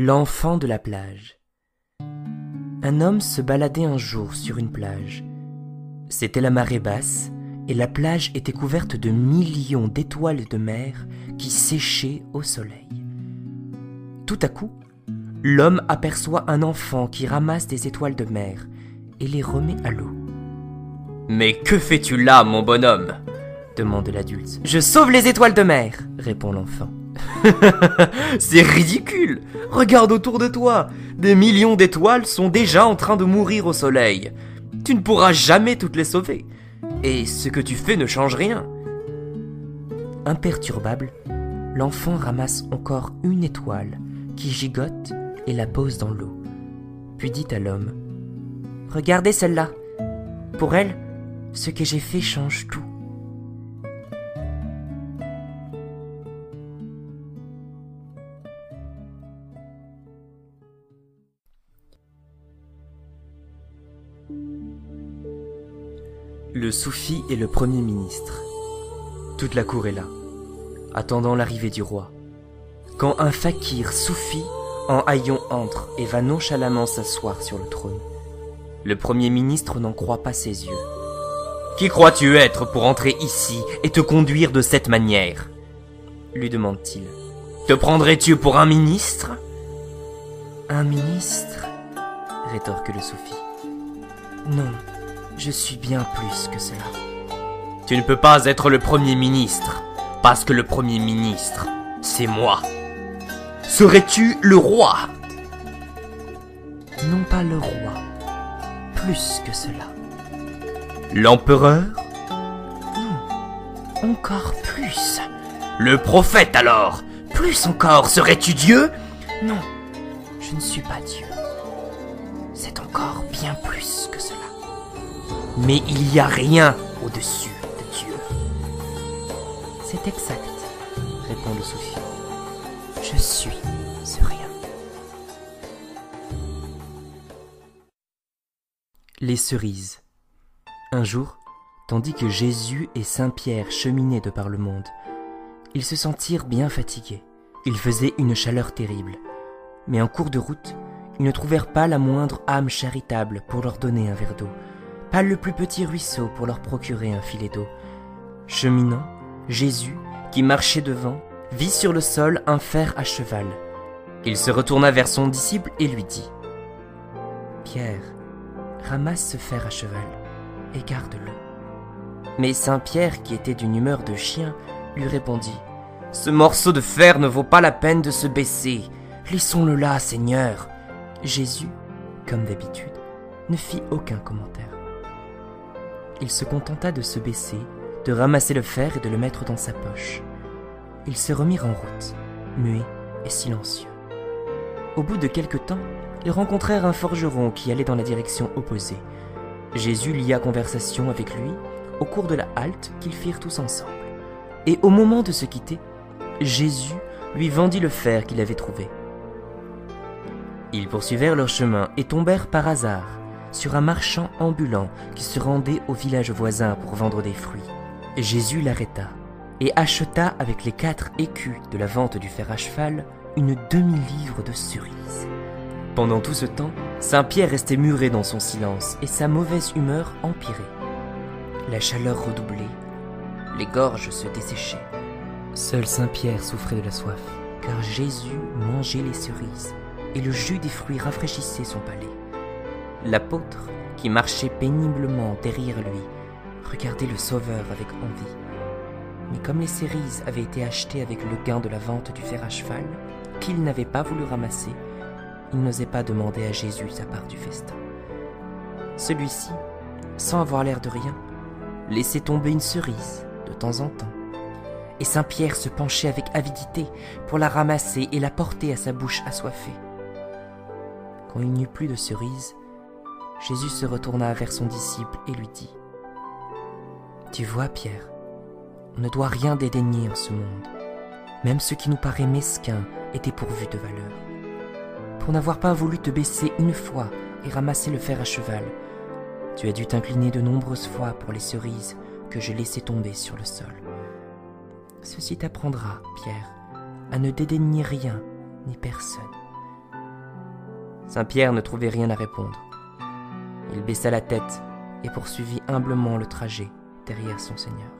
L'enfant de la plage. Un homme se baladait un jour sur une plage. C'était la marée basse et la plage était couverte de millions d'étoiles de mer qui séchaient au soleil. Tout à coup, l'homme aperçoit un enfant qui ramasse des étoiles de mer et les remet à l'eau. Mais que fais-tu là, mon bonhomme? demande l'adulte. Je sauve les étoiles de mer, répond l'enfant. C'est ridicule. Regarde autour de toi. Des millions d'étoiles sont déjà en train de mourir au soleil. Tu ne pourras jamais toutes les sauver. Et ce que tu fais ne change rien. Imperturbable, l'enfant ramasse encore une étoile qui gigote et la pose dans l'eau. Puis dit à l'homme Regardez celle-là. Pour elle, ce que j'ai fait change tout. Le soufi est le premier ministre. Toute la cour est là, attendant l'arrivée du roi. Quand un fakir soufi en haillon entre et va nonchalamment s'asseoir sur le trône, le premier ministre n'en croit pas ses yeux. Qui crois-tu être pour entrer ici et te conduire de cette manière? lui demande-t-il. Te prendrais-tu pour un ministre? Un ministre? rétorque le soufi. Non, je suis bien plus que cela. Tu ne peux pas être le Premier ministre, parce que le Premier ministre, c'est moi. Serais-tu le roi? Non pas le roi, plus que cela. L'empereur? Non, encore plus. Le prophète alors? Plus encore, serais-tu Dieu? Non, je ne suis pas Dieu. C'est encore bien plus que cela. Mais il n'y a rien au-dessus de Dieu. C'est exact, répond le soufi. Je suis ce rien. Les cerises. Un jour, tandis que Jésus et Saint Pierre cheminaient de par le monde, ils se sentirent bien fatigués. Il faisait une chaleur terrible. Mais en cours de route, ils ne trouvèrent pas la moindre âme charitable pour leur donner un verre d'eau, pas le plus petit ruisseau pour leur procurer un filet d'eau. Cheminant, Jésus, qui marchait devant, vit sur le sol un fer à cheval. Il se retourna vers son disciple et lui dit Pierre, ramasse ce fer à cheval et garde-le. Mais Saint Pierre, qui était d'une humeur de chien, lui répondit Ce morceau de fer ne vaut pas la peine de se baisser. Laissons-le là, Seigneur. Jésus, comme d'habitude, ne fit aucun commentaire. Il se contenta de se baisser, de ramasser le fer et de le mettre dans sa poche. Ils se remirent en route, muets et silencieux. Au bout de quelque temps, ils rencontrèrent un forgeron qui allait dans la direction opposée. Jésus lia conversation avec lui au cours de la halte qu'ils firent tous ensemble. Et au moment de se quitter, Jésus lui vendit le fer qu'il avait trouvé. Ils poursuivèrent leur chemin et tombèrent par hasard sur un marchand ambulant qui se rendait au village voisin pour vendre des fruits. Jésus l'arrêta et acheta avec les quatre écus de la vente du fer à cheval une demi-livre de cerises. Pendant tout ce temps, Saint Pierre restait muré dans son silence et sa mauvaise humeur empirait. La chaleur redoublait, les gorges se desséchaient. Seul Saint Pierre souffrait de la soif, car Jésus mangeait les cerises et le jus des fruits rafraîchissait son palais. L'apôtre, qui marchait péniblement derrière lui, regardait le Sauveur avec envie. Mais comme les cerises avaient été achetées avec le gain de la vente du fer à cheval, qu'il n'avait pas voulu ramasser, il n'osait pas demander à Jésus sa part du festin. Celui-ci, sans avoir l'air de rien, laissait tomber une cerise de temps en temps. Et Saint Pierre se penchait avec avidité pour la ramasser et la porter à sa bouche assoiffée. Quand il n'y eut plus de cerises, Jésus se retourna vers son disciple et lui dit Tu vois, Pierre, on ne doit rien dédaigner en ce monde. Même ce qui nous paraît mesquin est dépourvu de valeur. Pour n'avoir pas voulu te baisser une fois et ramasser le fer à cheval, tu as dû t'incliner de nombreuses fois pour les cerises que je laissais tomber sur le sol. Ceci t'apprendra, Pierre, à ne dédaigner rien ni personne. Saint Pierre ne trouvait rien à répondre. Il baissa la tête et poursuivit humblement le trajet derrière son Seigneur.